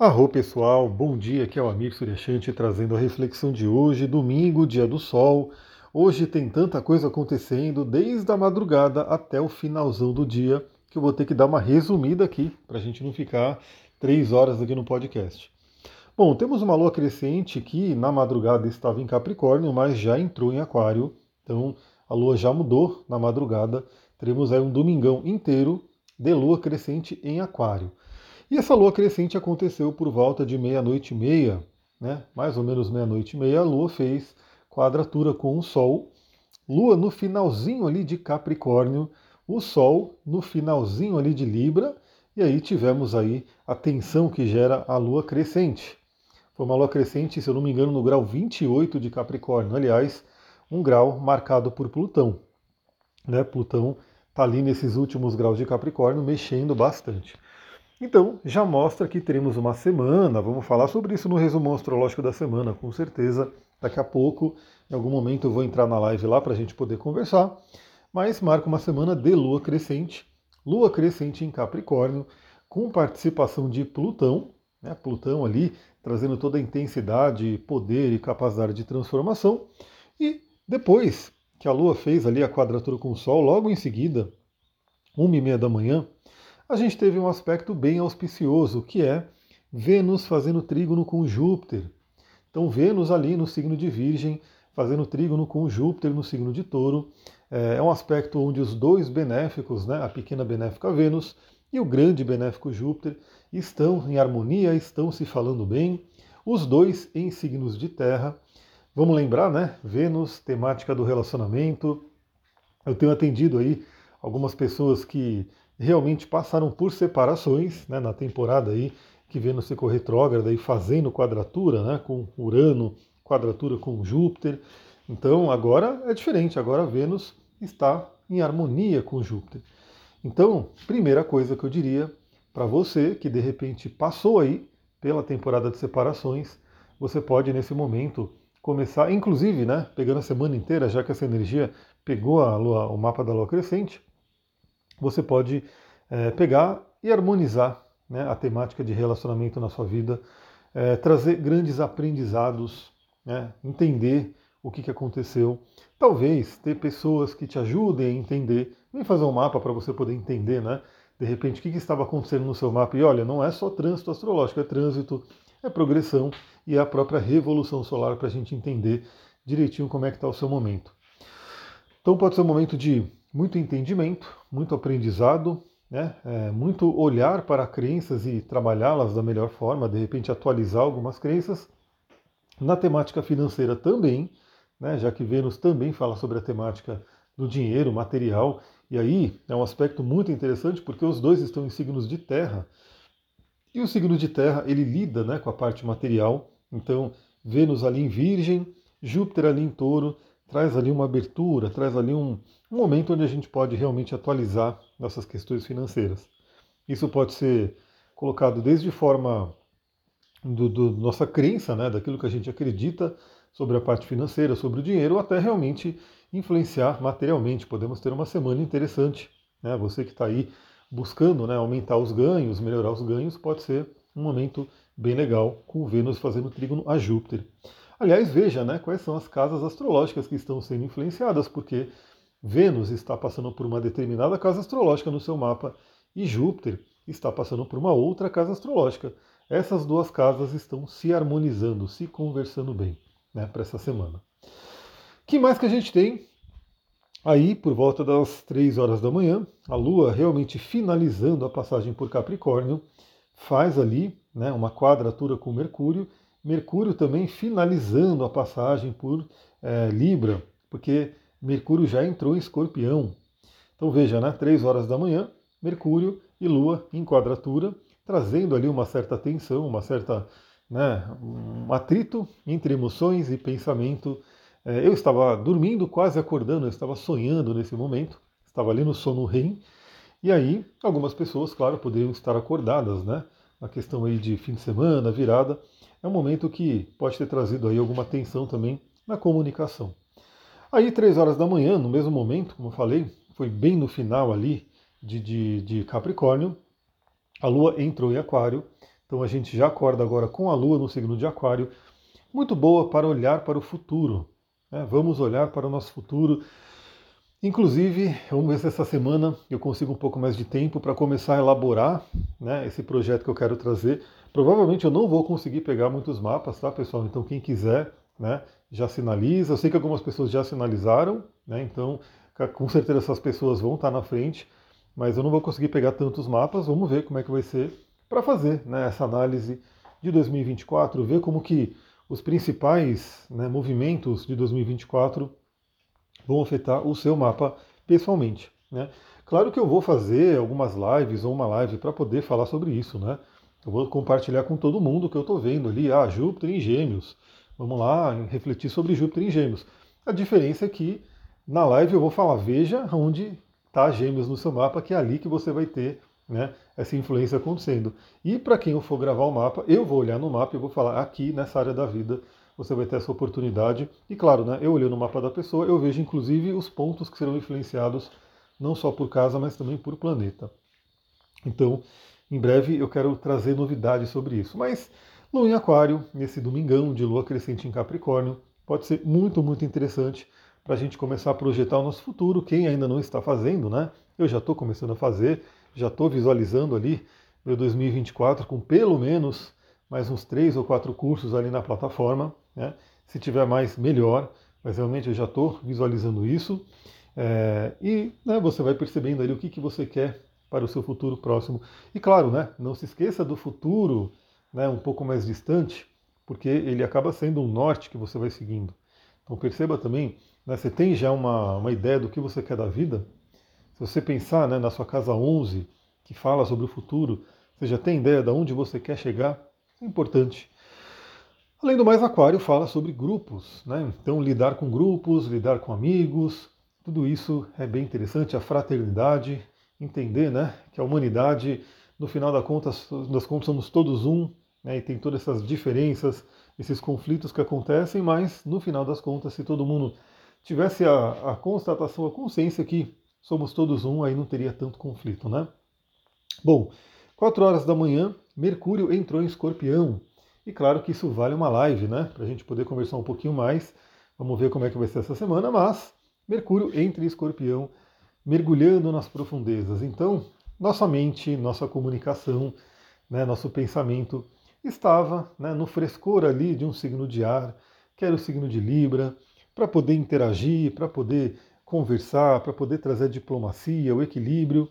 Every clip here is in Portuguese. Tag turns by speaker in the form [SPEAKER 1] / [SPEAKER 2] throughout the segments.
[SPEAKER 1] Arro pessoal, bom dia, aqui é o Amir Suryashanti trazendo a reflexão de hoje, domingo, dia do sol. Hoje tem tanta coisa acontecendo, desde a madrugada até o finalzão do dia, que eu vou ter que dar uma resumida aqui, para a gente não ficar três horas aqui no podcast. Bom, temos uma lua crescente que na madrugada estava em Capricórnio, mas já entrou em Aquário, então a lua já mudou na madrugada. Teremos aí um domingão inteiro de lua crescente em Aquário. E essa lua crescente aconteceu por volta de meia-noite e meia, né? mais ou menos meia-noite e meia, a lua fez quadratura com o Sol. Lua no finalzinho ali de Capricórnio, o Sol no finalzinho ali de Libra, e aí tivemos aí a tensão que gera a lua crescente. Foi uma lua crescente, se eu não me engano, no grau 28 de Capricórnio. Aliás, um grau marcado por Plutão. Né? Plutão está ali nesses últimos graus de Capricórnio, mexendo bastante. Então, já mostra que teremos uma semana, vamos falar sobre isso no resumo astrológico da semana, com certeza. Daqui a pouco, em algum momento, eu vou entrar na live lá para a gente poder conversar. Mas marca uma semana de lua crescente, lua crescente em Capricórnio, com participação de Plutão, né? Plutão ali trazendo toda a intensidade, poder e capacidade de transformação. E depois que a Lua fez ali a quadratura com o Sol, logo em seguida, uma e meia da manhã, a gente teve um aspecto bem auspicioso, que é Vênus fazendo trígono com Júpiter. Então, Vênus ali no signo de Virgem, fazendo trígono com Júpiter no signo de Touro. É, é um aspecto onde os dois benéficos, né, a pequena benéfica Vênus e o grande benéfico Júpiter, estão em harmonia, estão se falando bem, os dois em signos de terra. Vamos lembrar, né? Vênus, temática do relacionamento. Eu tenho atendido aí algumas pessoas que realmente passaram por separações né, na temporada aí que Vênus ficou retrógrada e fazendo quadratura né, com Urano, quadratura com Júpiter. Então agora é diferente, agora Vênus está em harmonia com Júpiter. Então, primeira coisa que eu diria para você que de repente passou aí pela temporada de separações, você pode nesse momento começar, inclusive, né, pegando a semana inteira, já que essa energia pegou a lua, o mapa da lua crescente, você pode é, pegar e harmonizar né, a temática de relacionamento na sua vida, é, trazer grandes aprendizados, né, entender o que, que aconteceu. Talvez ter pessoas que te ajudem a entender, nem fazer um mapa para você poder entender, né? De repente, o que, que estava acontecendo no seu mapa? E olha, não é só trânsito astrológico, é trânsito, é progressão e é a própria revolução solar para a gente entender direitinho como é que está o seu momento. Então pode ser um momento de muito entendimento, muito aprendizado, né? É, muito olhar para crenças e trabalhá-las da melhor forma, de repente atualizar algumas crenças. Na temática financeira também, né? já que Vênus também fala sobre a temática do dinheiro, material, e aí é um aspecto muito interessante porque os dois estão em signos de terra. E o signo de terra, ele lida né, com a parte material, então Vênus ali em Virgem, Júpiter ali em Touro, traz ali uma abertura, traz ali um, um momento onde a gente pode realmente atualizar nossas questões financeiras. Isso pode ser colocado desde forma do, do, nossa crença, né, daquilo que a gente acredita sobre a parte financeira, sobre o dinheiro, até realmente influenciar materialmente. Podemos ter uma semana interessante. Né? Você que está aí buscando né, aumentar os ganhos, melhorar os ganhos, pode ser um momento bem legal com Vênus fazendo trígono a Júpiter. Aliás, veja né, quais são as casas astrológicas que estão sendo influenciadas, porque Vênus está passando por uma determinada casa astrológica no seu mapa e Júpiter está passando por uma outra casa astrológica. Essas duas casas estão se harmonizando, se conversando bem né, para essa semana. Que mais que a gente tem? Aí, por volta das 3 horas da manhã, a Lua realmente finalizando a passagem por Capricórnio, faz ali né, uma quadratura com Mercúrio Mercúrio também finalizando a passagem por é, Libra, porque Mercúrio já entrou em Escorpião. Então veja, né, 3 horas da manhã, Mercúrio e Lua em quadratura, trazendo ali uma certa tensão, uma certa né, um atrito entre emoções e pensamento. É, eu estava dormindo, quase acordando, eu estava sonhando nesse momento, estava ali no sono REM, e aí algumas pessoas, claro, poderiam estar acordadas, né? Na questão aí de fim de semana, virada, é um momento que pode ter trazido aí alguma tensão também na comunicação. Aí, três horas da manhã, no mesmo momento, como eu falei, foi bem no final ali de, de, de Capricórnio, a Lua entrou em Aquário, Então a gente já acorda agora com a Lua no signo de Aquário, muito boa para olhar para o futuro. Né? Vamos olhar para o nosso futuro. Inclusive, vamos ver se essa semana eu consigo um pouco mais de tempo para começar a elaborar né, esse projeto que eu quero trazer. Provavelmente eu não vou conseguir pegar muitos mapas, tá, pessoal? Então, quem quiser, né, já sinaliza. Eu sei que algumas pessoas já sinalizaram, né? Então, com certeza essas pessoas vão estar na frente, mas eu não vou conseguir pegar tantos mapas. Vamos ver como é que vai ser para fazer né, essa análise de 2024, ver como que os principais né, movimentos de 2024 vão afetar o seu mapa pessoalmente. Né? Claro que eu vou fazer algumas lives ou uma live para poder falar sobre isso, né? Eu vou compartilhar com todo mundo o que eu estou vendo ali. Ah, Júpiter em Gêmeos. Vamos lá refletir sobre Júpiter em Gêmeos. A diferença é que na live eu vou falar, veja onde está Gêmeos no seu mapa, que é ali que você vai ter né, essa influência acontecendo. E para quem eu for gravar o mapa, eu vou olhar no mapa e vou falar aqui nessa área da vida você vai ter essa oportunidade. E claro, né, eu olhando no mapa da pessoa, eu vejo inclusive os pontos que serão influenciados não só por casa, mas também por planeta. Então, em breve eu quero trazer novidades sobre isso. Mas Lua em Aquário, nesse domingão de Lua crescente em Capricórnio, pode ser muito, muito interessante para a gente começar a projetar o nosso futuro. Quem ainda não está fazendo, né? Eu já estou começando a fazer já estou visualizando ali meu 2024 com pelo menos mais uns três ou quatro cursos ali na plataforma. Né? Se tiver mais, melhor, mas realmente eu já estou visualizando isso. É, e né, você vai percebendo ali o que, que você quer para o seu futuro próximo. E claro, né, não se esqueça do futuro né, um pouco mais distante, porque ele acaba sendo um norte que você vai seguindo. Então perceba também, né, você tem já uma, uma ideia do que você quer da vida, se você pensar né, na sua casa 11, que fala sobre o futuro, você já tem ideia de onde você quer chegar? É importante. Além do mais, Aquário fala sobre grupos, né? Então, lidar com grupos, lidar com amigos, tudo isso é bem interessante. A fraternidade, entender né, que a humanidade, no final das contas, das contas somos todos um, né, e tem todas essas diferenças, esses conflitos que acontecem, mas no final das contas, se todo mundo tivesse a, a constatação, a consciência que somos todos um, aí não teria tanto conflito, né? Bom, 4 horas da manhã, Mercúrio entrou em escorpião. E claro que isso vale uma live, né? Para a gente poder conversar um pouquinho mais. Vamos ver como é que vai ser essa semana, mas Mercúrio entra em escorpião, mergulhando nas profundezas. Então, nossa mente, nossa comunicação, né, nosso pensamento estava né, no frescor ali de um signo de ar, que era o signo de Libra, para poder interagir, para poder conversar, para poder trazer a diplomacia, o equilíbrio.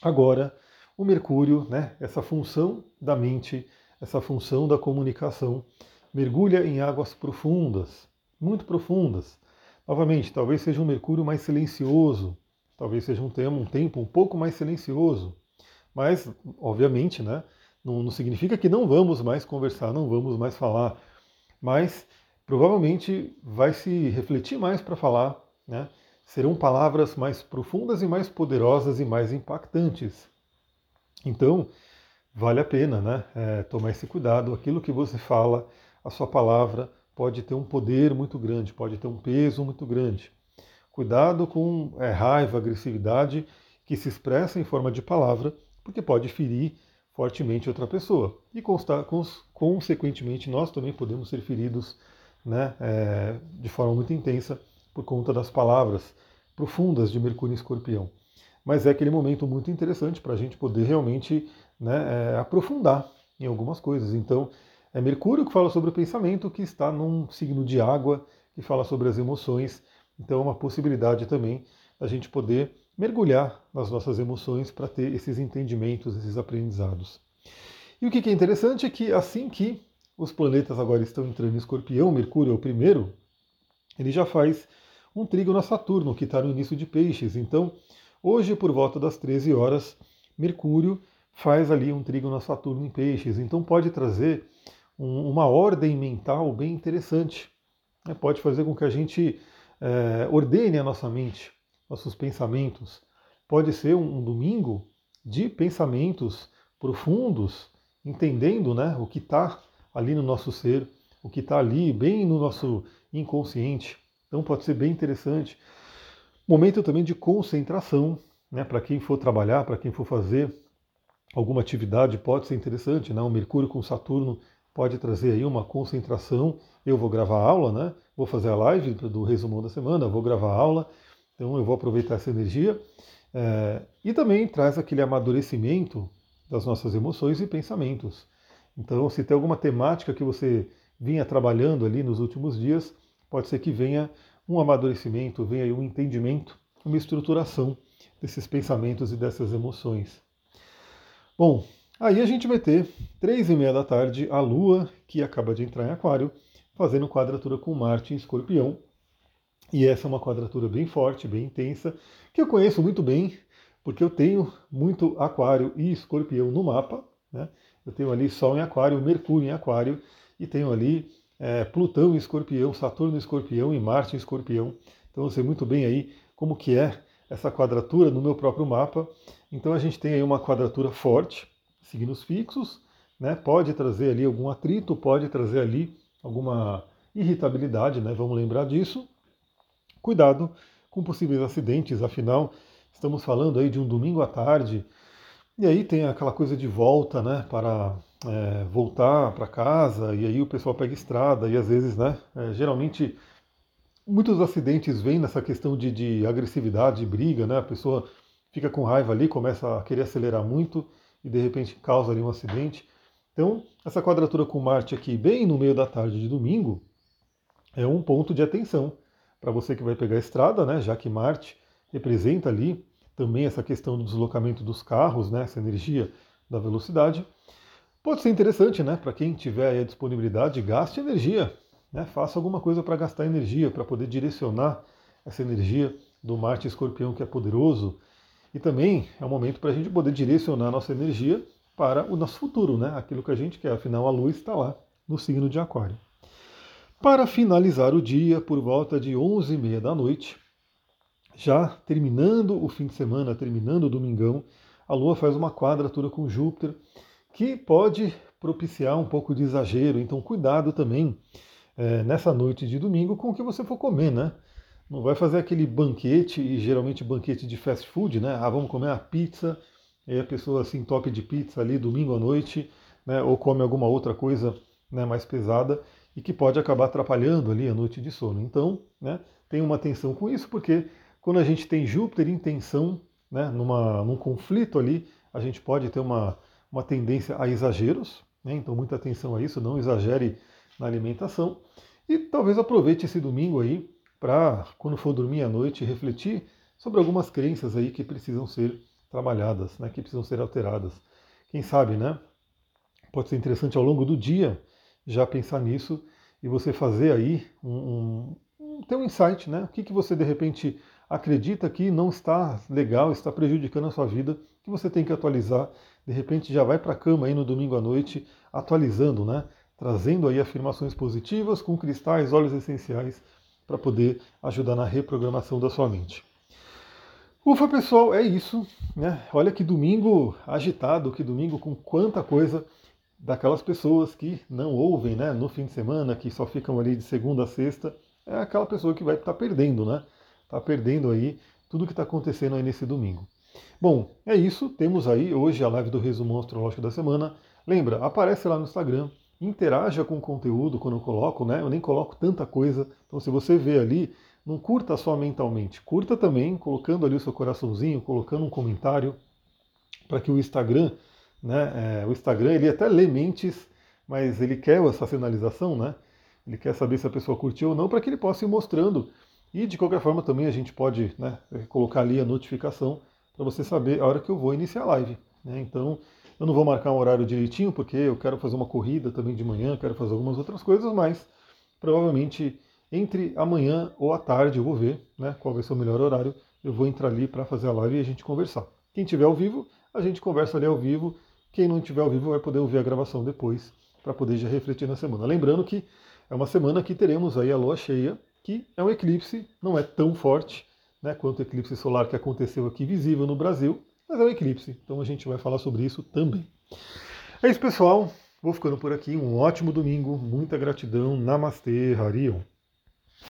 [SPEAKER 1] Agora, o Mercúrio, né, essa função da mente, essa função da comunicação, mergulha em águas profundas, muito profundas. Novamente, talvez seja um Mercúrio mais silencioso, talvez seja um tempo, um tempo um pouco mais silencioso. Mas, obviamente, né, não, não significa que não vamos mais conversar, não vamos mais falar. Mas provavelmente vai se refletir mais para falar né, serão palavras mais profundas e mais poderosas e mais impactantes. Então, vale a pena né, é, tomar esse cuidado. Aquilo que você fala, a sua palavra, pode ter um poder muito grande, pode ter um peso muito grande. Cuidado com é, raiva, agressividade que se expressa em forma de palavra, porque pode ferir fortemente outra pessoa. E constar, cons, consequentemente, nós também podemos ser feridos né, é, de forma muito intensa por conta das palavras profundas de Mercúrio em Escorpião. Mas é aquele momento muito interessante para a gente poder realmente né, é, aprofundar em algumas coisas. Então, é Mercúrio que fala sobre o pensamento, que está num signo de água, que fala sobre as emoções. Então, é uma possibilidade também da gente poder mergulhar nas nossas emoções para ter esses entendimentos, esses aprendizados. E o que é interessante é que assim que os planetas agora estão entrando em escorpião, Mercúrio é o primeiro, ele já faz um trígono a Saturno, que está no início de Peixes. Então, hoje, por volta das 13 horas, Mercúrio faz ali um trígono a Saturno em Peixes. Então, pode trazer um, uma ordem mental bem interessante. Né? Pode fazer com que a gente é, ordene a nossa mente, nossos pensamentos. Pode ser um, um domingo de pensamentos profundos, entendendo né, o que está ali no nosso ser, o que está ali bem no nosso inconsciente. Então pode ser bem interessante. Momento também de concentração, né, para quem for trabalhar, para quem for fazer alguma atividade pode ser interessante, né? O Mercúrio com Saturno pode trazer aí uma concentração. Eu vou gravar aula, né? Vou fazer a live do resumão da semana, vou gravar aula, então eu vou aproveitar essa energia. É, e também traz aquele amadurecimento das nossas emoções e pensamentos. Então, se tem alguma temática que você vinha trabalhando ali nos últimos dias, pode ser que venha um amadurecimento, venha um entendimento, uma estruturação desses pensamentos e dessas emoções. Bom, aí a gente vai ter três e meia da tarde a Lua, que acaba de entrar em Aquário, fazendo quadratura com Marte em Escorpião. E essa é uma quadratura bem forte, bem intensa, que eu conheço muito bem, porque eu tenho muito Aquário e Escorpião no mapa. Né? Eu tenho ali Sol em Aquário, Mercúrio em Aquário, e tenho ali é, Plutão em Escorpião, Saturno em Escorpião e Marte em Escorpião. Então eu sei muito bem aí como que é essa quadratura no meu próprio mapa. Então a gente tem aí uma quadratura forte, signos fixos, né? Pode trazer ali algum atrito, pode trazer ali alguma irritabilidade, né? Vamos lembrar disso. Cuidado com possíveis acidentes, afinal, estamos falando aí de um domingo à tarde, e aí tem aquela coisa de volta, né, para é, voltar para casa, e aí o pessoal pega estrada, e às vezes, né, é, geralmente muitos acidentes vêm nessa questão de, de agressividade, de briga, né, a pessoa fica com raiva ali, começa a querer acelerar muito, e de repente causa ali um acidente. Então, essa quadratura com Marte aqui, bem no meio da tarde de domingo, é um ponto de atenção para você que vai pegar a estrada, né, já que Marte representa ali também essa questão do deslocamento dos carros, né, essa energia da velocidade. Pode ser interessante, né, para quem tiver a disponibilidade, gaste energia, né, faça alguma coisa para gastar energia, para poder direcionar essa energia do Marte Escorpião que é poderoso. E também é um momento para a gente poder direcionar a nossa energia para o nosso futuro, né, aquilo que a gente quer. Afinal, a luz está lá no signo de Aquário. Para finalizar o dia, por volta de 11h30 da noite, já terminando o fim de semana, terminando o domingão, a Lua faz uma quadratura com Júpiter, que pode propiciar um pouco de exagero. Então, cuidado também é, nessa noite de domingo com o que você for comer, né? Não vai fazer aquele banquete, e geralmente banquete de fast food, né? Ah, vamos comer a pizza, e a pessoa assim top de pizza ali domingo à noite, né? Ou come alguma outra coisa né, mais pesada e que pode acabar atrapalhando ali a noite de sono. Então, né, tenha uma atenção com isso, porque quando a gente tem Júpiter em tensão, né, numa, num conflito ali, a gente pode ter uma, uma tendência a exageros, né, então muita atenção a isso, não exagere na alimentação. E talvez aproveite esse domingo aí para, quando for dormir à noite, refletir sobre algumas crenças aí que precisam ser trabalhadas, né, que precisam ser alteradas. Quem sabe, né? Pode ser interessante ao longo do dia já pensar nisso e você fazer aí um, um ter um insight, né? O que, que você de repente acredita que não está legal, está prejudicando a sua vida, que você tem que atualizar. De repente já vai para a cama aí no domingo à noite, atualizando, né? Trazendo aí afirmações positivas com cristais, óleos essenciais para poder ajudar na reprogramação da sua mente. Ufa, pessoal, é isso. Né? Olha que domingo agitado, que domingo com quanta coisa daquelas pessoas que não ouvem né, no fim de semana, que só ficam ali de segunda a sexta. É aquela pessoa que vai estar tá perdendo, né? está perdendo aí tudo que está acontecendo aí nesse domingo. Bom, é isso. Temos aí hoje a live do resumo astrológico da semana. Lembra, aparece lá no Instagram, interaja com o conteúdo quando eu coloco, né? Eu nem coloco tanta coisa. Então, se você vê ali, não curta só mentalmente, curta também colocando ali o seu coraçãozinho, colocando um comentário para que o Instagram, né? É, o Instagram ele até lê mentes, mas ele quer essa sinalização, né? Ele quer saber se a pessoa curtiu ou não para que ele possa ir mostrando e de qualquer forma também a gente pode né, colocar ali a notificação para você saber a hora que eu vou iniciar a live. Né? Então eu não vou marcar um horário direitinho porque eu quero fazer uma corrida também de manhã, quero fazer algumas outras coisas, mas provavelmente entre amanhã ou à tarde eu vou ver né, qual vai ser o melhor horário. Eu vou entrar ali para fazer a live e a gente conversar. Quem tiver ao vivo, a gente conversa ali ao vivo. Quem não tiver ao vivo vai poder ouvir a gravação depois para poder já refletir na semana. Lembrando que é uma semana que teremos aí a lua cheia que é um eclipse, não é tão forte né, quanto o eclipse solar que aconteceu aqui visível no Brasil, mas é um eclipse, então a gente vai falar sobre isso também. É isso, pessoal. Vou ficando por aqui. Um ótimo domingo, muita gratidão. Namastê, Harion.